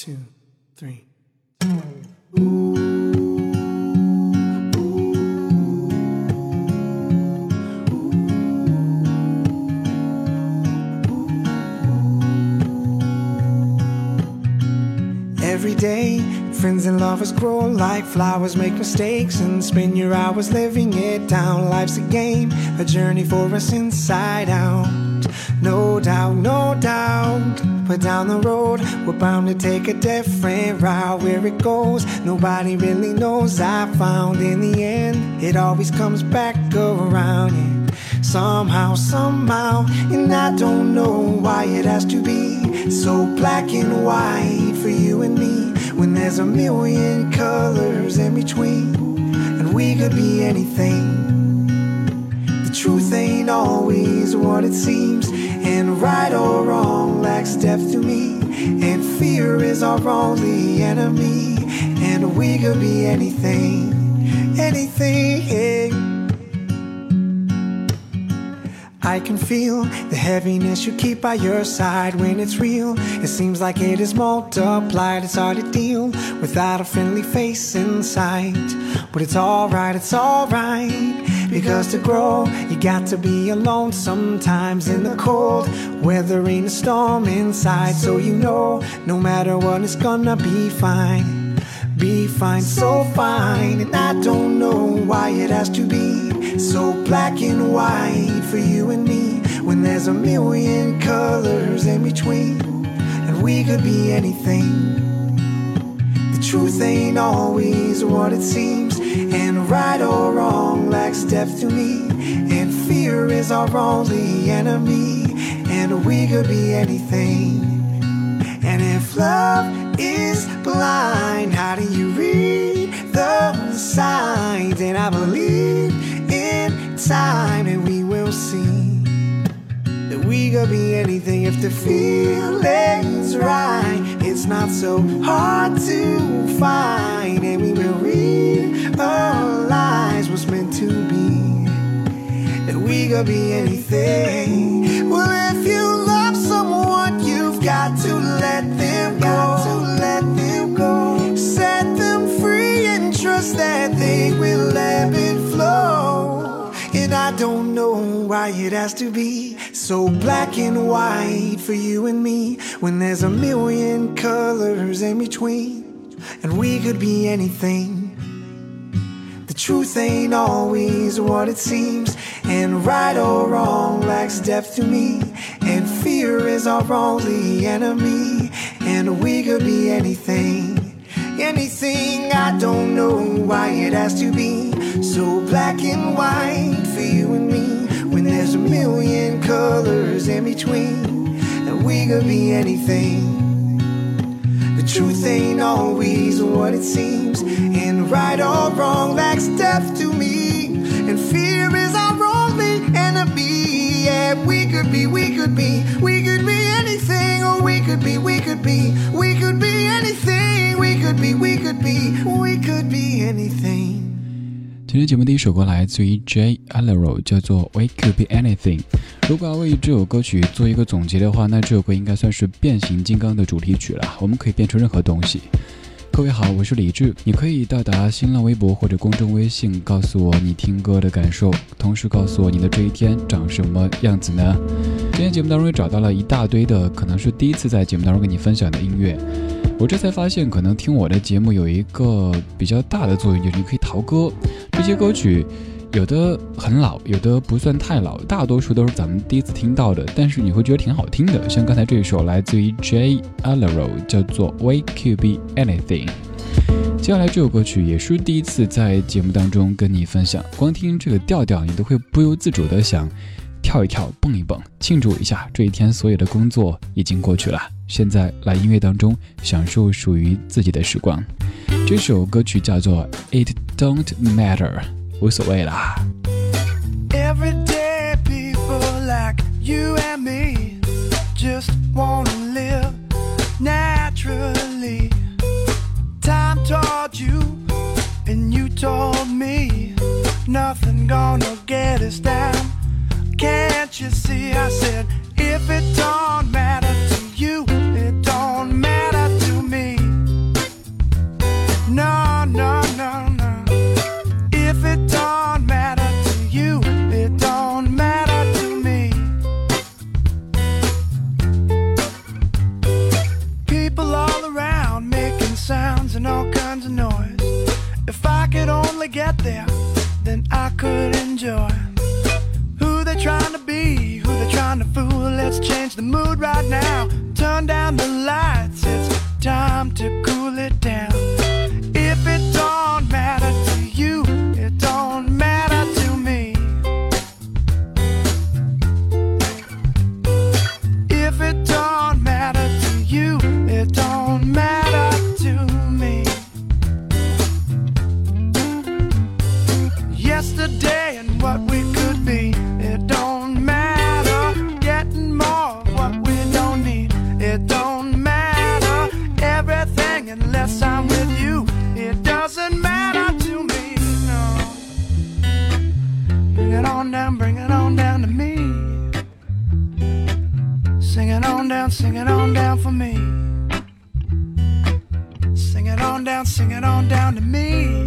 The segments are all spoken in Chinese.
two, three. Every day, friends and lovers grow like flowers, make mistakes and spend your hours living it down. Life's a game, a journey for us inside out. No doubt, no doubt. But down the road, we're bound to take a different route. Where it goes, nobody really knows. I found in the end, it always comes back around. Yeah. Somehow, somehow, and I don't know why it has to be so black and white for you and me. When there's a million colors in between, and we could be anything. The truth ain't always what it seems, and right or wrong lacks depth to me. And fear is our only enemy, and we could be anything, anything. I can feel the heaviness you keep by your side when it's real. It seems like it is multiplied. It's hard to deal without a friendly face in sight. But it's alright, it's alright. Because to grow, you got to be alone sometimes in the cold. Weathering a storm inside, so you know no matter what, it's gonna be fine. Be fine, so fine. And I don't know why it has to be so black and white for you and me when there's a million colors in between and we could be anything. The truth ain't always what it seems, and right or wrong lacks depth to me. And fear is our only enemy, and we could be anything. And if love is blind, how do you read the signs? And I believe in time, and we we could be anything if the feeling's right. It's not so hard to find, and we will lives what's meant to be. That we could be anything. Well, if you love someone, you've got to let them go. Got to let them go. Set them free and trust that they will ebb and flow. And I don't know why it has to be so black and white for you and me when there's a million colors in between. And we could be anything. The truth ain't always what it seems, and right or wrong lacks depth to me. And fear is our only enemy, and we could be anything. Anything, I don't know why it has to be so black and white for you and me there's a million colors in between, and we could be anything. The truth ain't always what it seems, and right or wrong lacks depth to me, and fear is our only enemy. Yeah, we could be, we could be, we could be anything, or we could be, we could be, we could be anything, we could be, we could be, we could be anything. 今天节目第一首歌来自于 J Alero，叫做 We Could Be Anything。如果要为这首歌曲做一个总结的话，那这首歌应该算是变形金刚的主题曲了。我们可以变成任何东西。各位好，我是李志，你可以到达新浪微博或者公众微信，告诉我你听歌的感受，同时告诉我你的这一天长什么样子呢？今天节目当中也找到了一大堆的，可能是第一次在节目当中跟你分享的音乐。我这才发现，可能听我的节目有一个比较大的作用，就是你可以淘歌。这些歌曲有的很老，有的不算太老，大多数都是咱们第一次听到的，但是你会觉得挺好听的。像刚才这一首来自于 J Alero，叫做 We Could Be Anything。接下来这首歌曲也是第一次在节目当中跟你分享，光听这个调调，你都会不由自主的想跳一跳、蹦一蹦，庆祝一下这一天所有的工作已经过去了。现在来音乐当中享受属于自己的时光。这首歌曲叫做《It Don't Matter》，无所谓啦。 Everyday people like you and me just wanna live naturally. Time taught you, and you told me nothing gonna get us down. Can't you see? I said, if it don't matter to you, it don't matter Yesterday and what we could be, it don't matter. Getting more of what we don't need, it don't matter. Everything unless I'm with you, it doesn't matter to me. No. Bring it on down, bring it on down to me. Sing it on down, sing it on down for me. Sing it on down, sing it on down to me.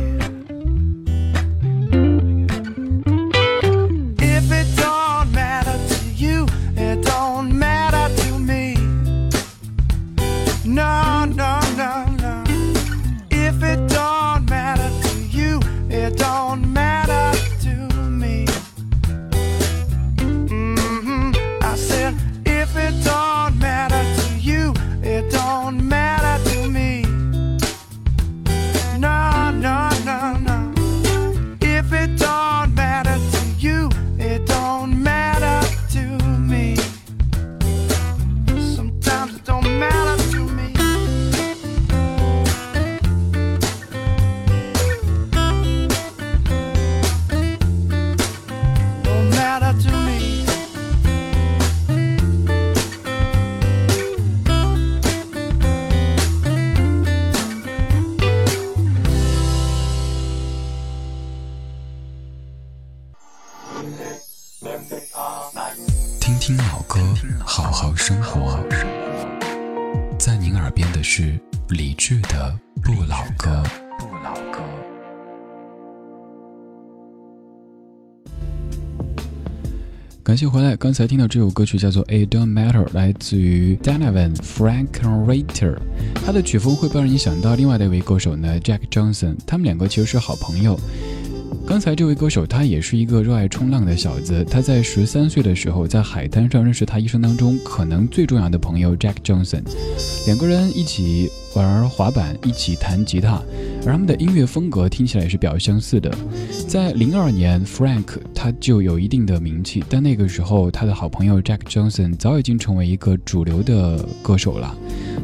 您耳边的是李志的不老歌。不老歌。感谢回来，刚才听到这首歌曲叫做《It Don't Matter》，来自于 Donovan Frank Rater。他的曲风会不会让你想到另外的一位歌手呢？Jack Johnson。他们两个其实是好朋友。刚才这位歌手，他也是一个热爱冲浪的小子。他在十三岁的时候，在海滩上认识他一生当中可能最重要的朋友 Jack Johnson，两个人一起玩滑板，一起弹吉他，而他们的音乐风格听起来也是比较相似的。在零二年，Frank 他就有一定的名气，但那个时候他的好朋友 Jack Johnson 早已经成为一个主流的歌手了。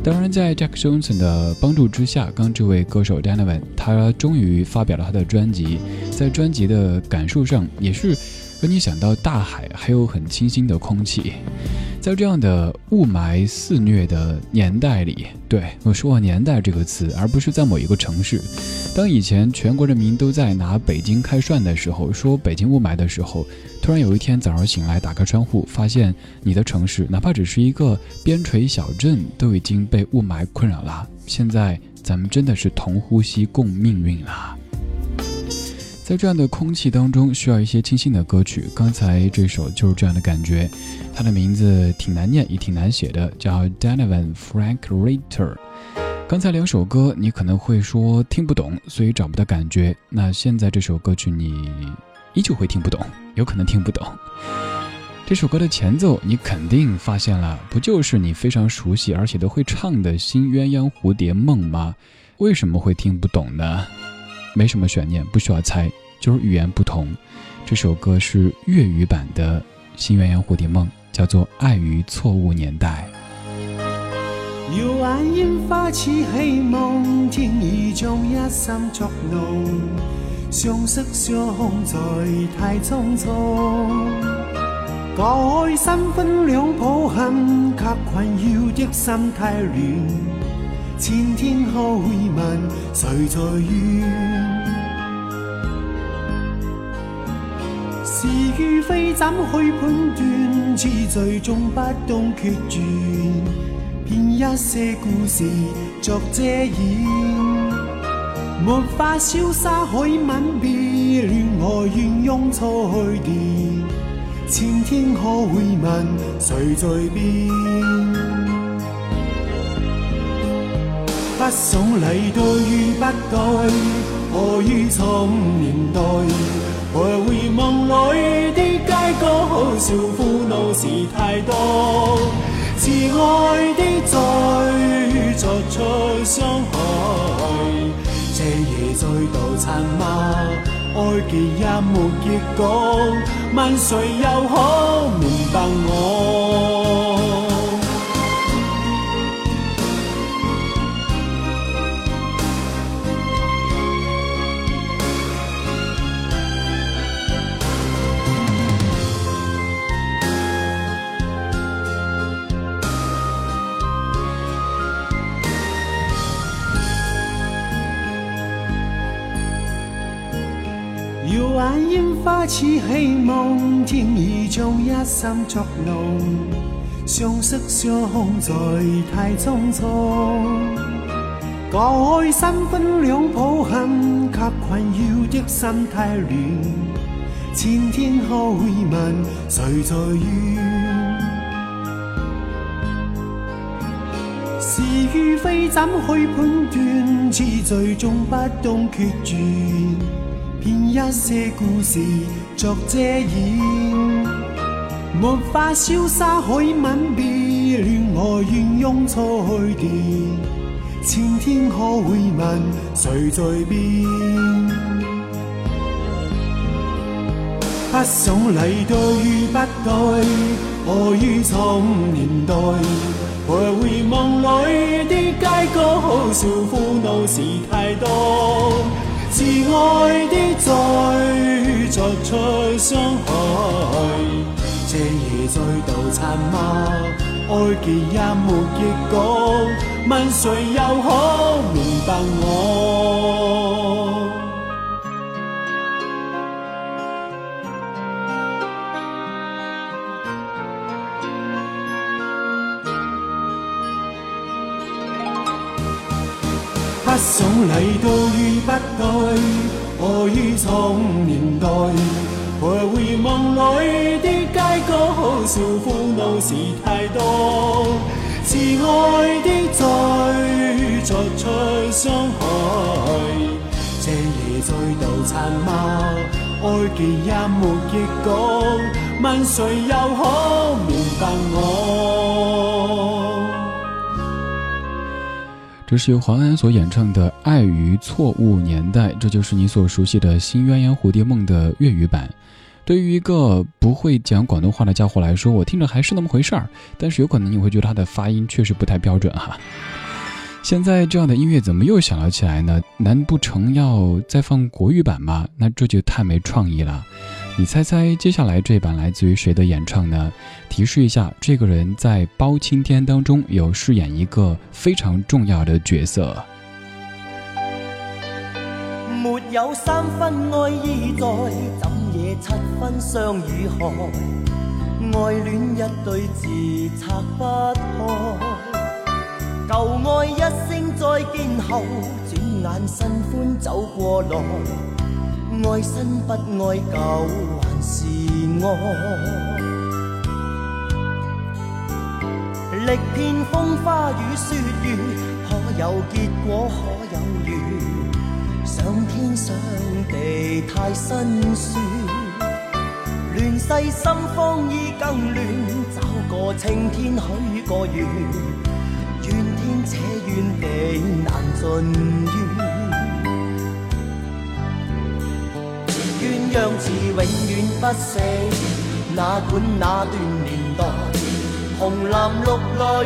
当然，在 Jack Johnson 的帮助之下，刚这位歌手 Donovan 他终于发表了他的专辑，在专辑的感受上也是让你想到大海，还有很清新的空气。在这样的雾霾肆虐的年代里，对我说过“年代”这个词，而不是在某一个城市。当以前全国人民都在拿北京开涮的时候，说北京雾霾的时候，突然有一天早上醒来，打开窗户，发现你的城市，哪怕只是一个边陲小镇，都已经被雾霾困扰了。现在咱们真的是同呼吸共命运啦。在这样的空气当中，需要一些清新的歌曲。刚才这首就是这样的感觉，它的名字挺难念，也挺难写的，叫 Donovan Frank Ritter。刚才两首歌你可能会说听不懂，所以找不到感觉。那现在这首歌曲你依旧会听不懂，有可能听不懂。这首歌的前奏你肯定发现了，不就是你非常熟悉而且都会唱的《新鸳鸯蝴蝶梦》吗？为什么会听不懂呢？没什么悬念，不需要猜，就是语言不同。这首歌是粤语版的《新鸳鸯蝴蝶梦》，叫做《爱于错误年代》。耀眼烟花似戲夢，天意將一心作弄，相識相空在太匆匆。改新婚兩抱憾，卻困擾的心太亂。千天後會問誰在怨？是與非怎去判斷？痴醉中不懂決斷。編一些故事作遮掩，沒法瀟灑可以吻別，戀愛怨用錯去電，前天可會問誰在變？不不想离对与不对，何于从年代？徘徊梦里的街角，好笑苦恼事太多。慈爱的罪作出伤害，这夜再度残吗？爱结也没结果，问谁又可明白我？烟花似希望，天意将一心捉弄，相识相空在太匆匆。改新婚两抱恨，给困扰的心太乱。千天可问谁在怨？是与非怎去判断？痴醉中不懂决绝。一些故事作遮掩，没法潇洒海吻别，恋爱愿用错去电，前天可会问谁在变？不想理对与不对，何于从年代？徘徊梦里的街角，好笑苦恼事太多。自爱的再作出伤害，这夜再度沉默？爱结也没结果，问谁又可明白我？想离对与不对，何于从年代？徘徊梦里的街角，好笑苦恼事太多。自爱的罪作出伤害，这夜再度残吗？爱结也没结果，问谁又可明白我？这是由黄安所演唱的《爱于错误年代》，这就是你所熟悉的《新鸳鸯蝴蝶梦》的粤语版。对于一个不会讲广东话的家伙来说，我听着还是那么回事儿，但是有可能你会觉得他的发音确实不太标准哈。现在这样的音乐怎么又响了起来呢？难不成要再放国语版吗？那这就太没创意了。你猜猜，接下来这版来自于谁的演唱呢？提示一下，这个人在《包青天》当中有饰演一个非常重要的角色。没有三分爱意在，怎野七分相与害？爱恋一对字拆不开，旧爱一声再见后，转眼新欢走过来。爱新不爱旧还是爱？历遍风花雨雪月，可有结果？可有缘？上天上地太辛酸，乱世心慌意更乱。找个青天许个愿，怨天且怨地难尽怨。鸳鸯字永远不死，哪管那段年代，红蓝绿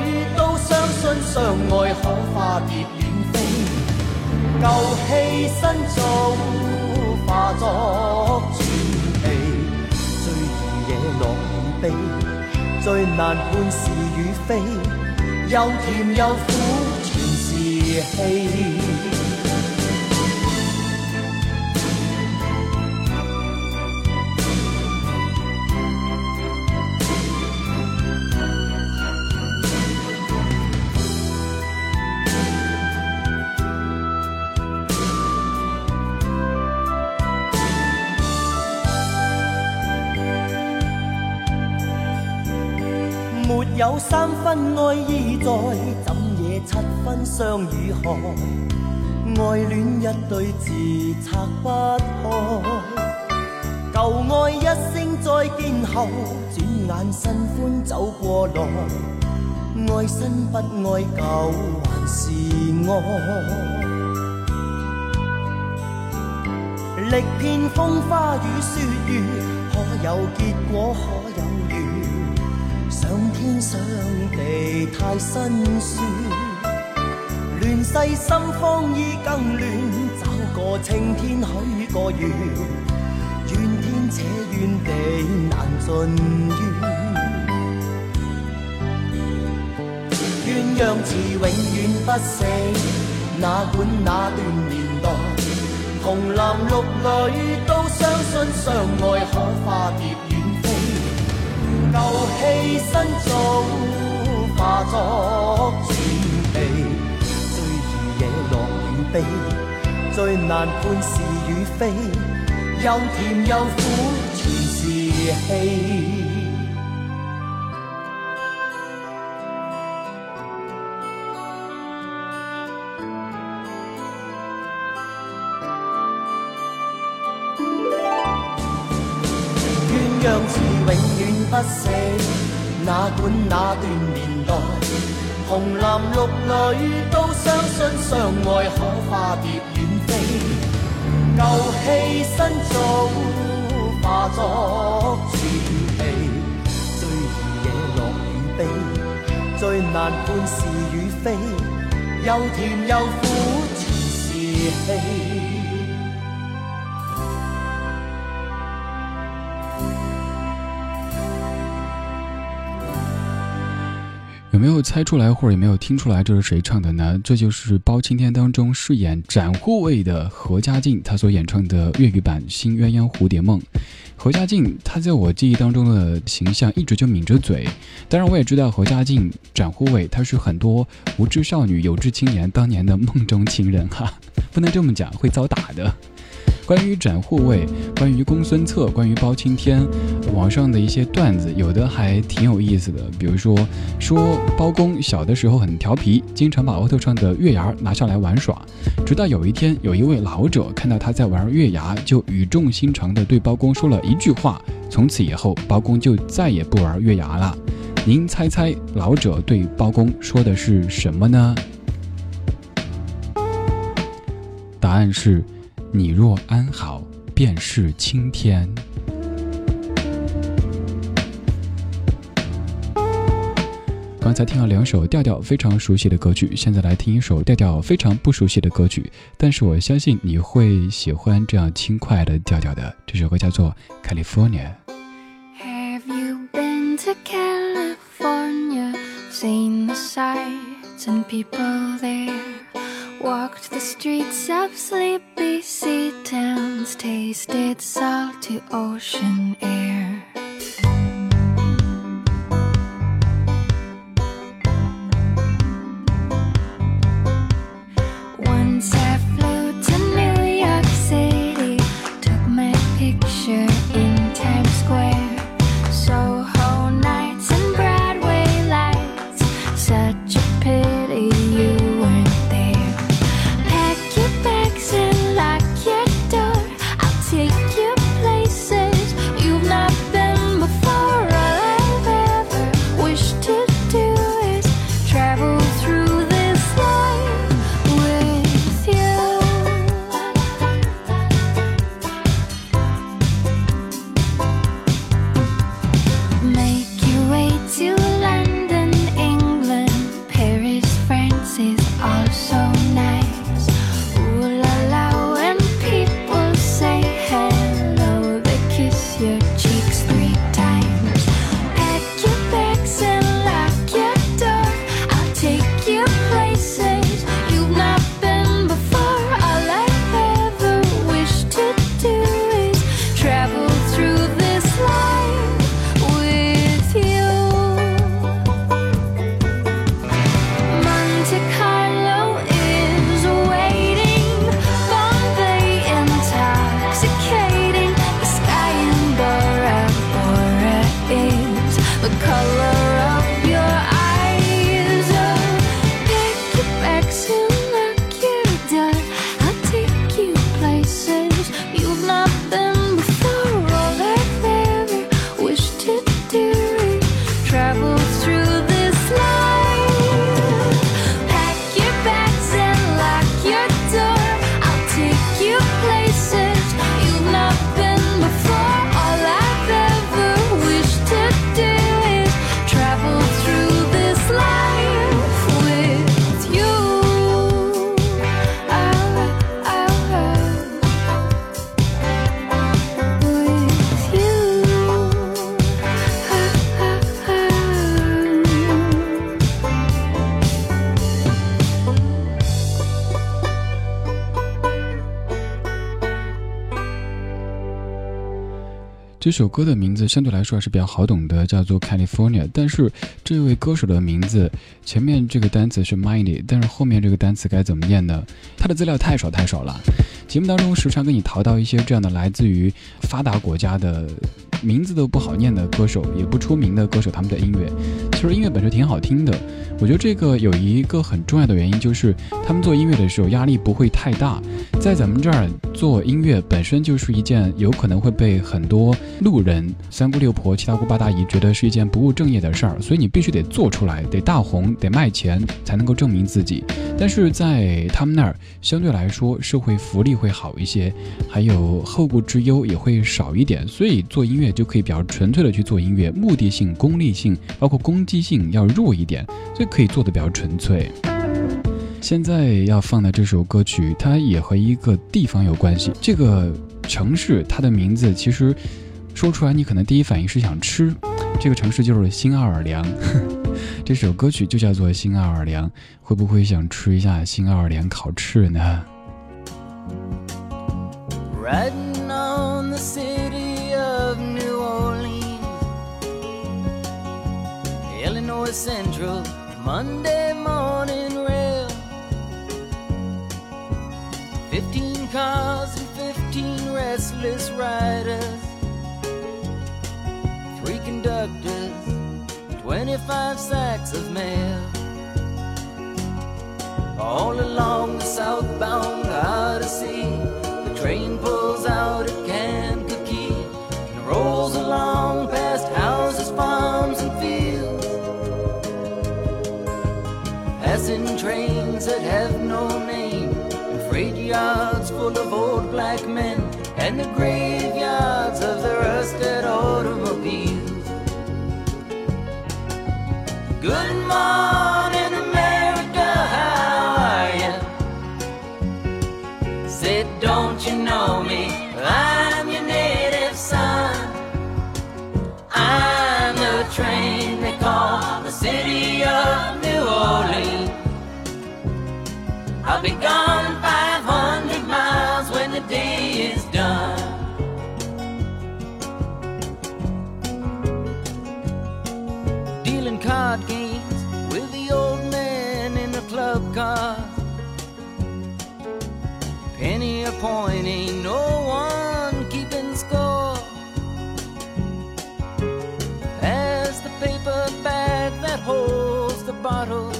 女都相信相爱可化蝶远飞。旧戏新做，化作传奇，最易惹落喜悲，最难判是与非，又甜又苦全是戏。有三分爱意在，怎野七分相与害，爱恋一对字拆不开。旧爱一声再见后，转眼新欢走过来，爱新不爱旧还是爱。历遍风花雨雪月，可有结果可有缘？天上地太辛酸，乱世心慌意更乱，找个青天许个愿。怨天且怨地难尽怨，鸳鸯字永远不死，哪管那段年代，红男绿女都相信相爱可化蝶旧戏新做化作传奇，最易惹落与悲，最难判是与非。又甜又苦，全是戏。不死，哪管那段年代，红男绿女都相信相爱可化蝶远飞。旧戏新做，化作传奇，最易惹乐与悲，最难判是与非，又甜又苦，全是戏。没有猜出来，或者也没有听出来这是谁唱的呢？这就是《包青天》当中饰演展护卫的何家劲，他所演唱的粤语版《新鸳鸯蝴蝶梦》。何家劲，他在我记忆当中的形象一直就抿着嘴。当然，我也知道何家劲展护卫，他是很多无知少女、有志青年当年的梦中情人哈，不能这么讲，会遭打的。关于展护卫，关于公孙策，关于包青天，网上的一些段子，有的还挺有意思的。比如说，说包公小的时候很调皮，经常把额头上的月牙拿下来玩耍。直到有一天，有一位老者看到他在玩月牙，就语重心长地对包公说了一句话。从此以后，包公就再也不玩月牙了。您猜猜，老者对包公说的是什么呢？答案是。你若安好，便是青天。刚才听了两首调调非常熟悉的歌曲，现在来听一首调调非常不熟悉的歌曲，但是我相信你会喜欢这样轻快的调调的。这首歌叫做《California》。Have you been to California? Seen the sights and people there? Walked the streets of sleep. Sea towns, tasted salty ocean air. 这首歌的名字相对来说还是比较好懂的，叫做 California。但是这位歌手的名字前面这个单词是 Mindy，但是后面这个单词该怎么念呢？他的资料太少太少了。节目当中时常跟你淘到一些这样的来自于发达国家的。名字都不好念的歌手，也不出名的歌手，他们的音乐，其实音乐本身挺好听的。我觉得这个有一个很重要的原因，就是他们做音乐的时候压力不会太大。在咱们这儿做音乐本身就是一件有可能会被很多路人、三姑六婆、七大姑八大姨觉得是一件不务正业的事儿，所以你必须得做出来，得大红，得卖钱，才能够证明自己。但是在他们那儿，相对来说社会福利会好一些，还有后顾之忧也会少一点，所以做音乐就可以比较纯粹的去做音乐，目的性、功利性，包括攻击性要弱一点，所以可以做的比较纯粹。现在要放的这首歌曲，它也和一个地方有关系。这个城市，它的名字其实说出来，你可能第一反应是想吃。这个城市就是新奥尔良。这首歌曲就叫做《新奥尔良》，会不会想吃一下新奥尔良烤翅呢？Monday morning rail. Fifteen cars and fifteen restless riders. Three conductors, twenty-five sacks of mail. All along the southbound Odyssey, the train pulls out black men, and the graveyards of the rusted automobiles. Good morning, America, how are you? Said, don't you know me? I'm your native son. I'm the train they call the city of New Orleans. I'll be gone point, ain't no one keeping score. As the paper bag that holds the bottle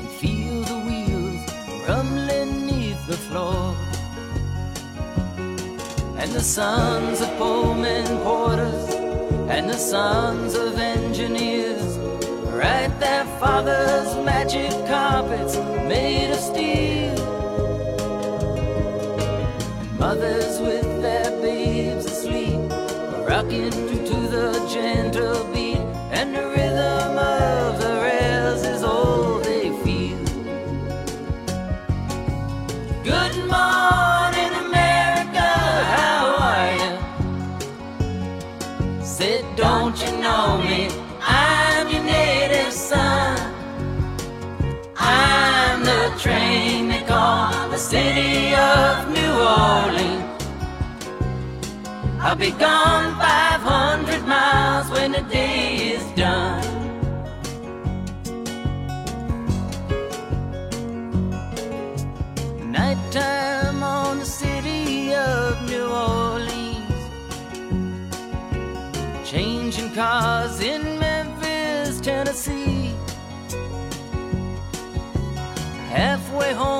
and feel the wheels rumbling neath the floor. And the sons of Pullman porters and the sons of engineers write their father's magic carpets made of steel. I'll be gone 500 miles when the day is done. Nighttime on the city of New Orleans. Changing cars in Memphis, Tennessee. Halfway home,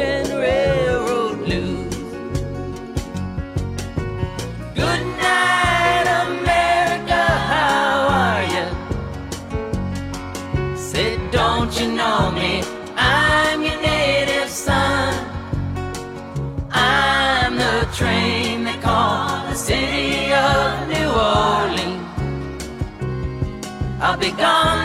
gone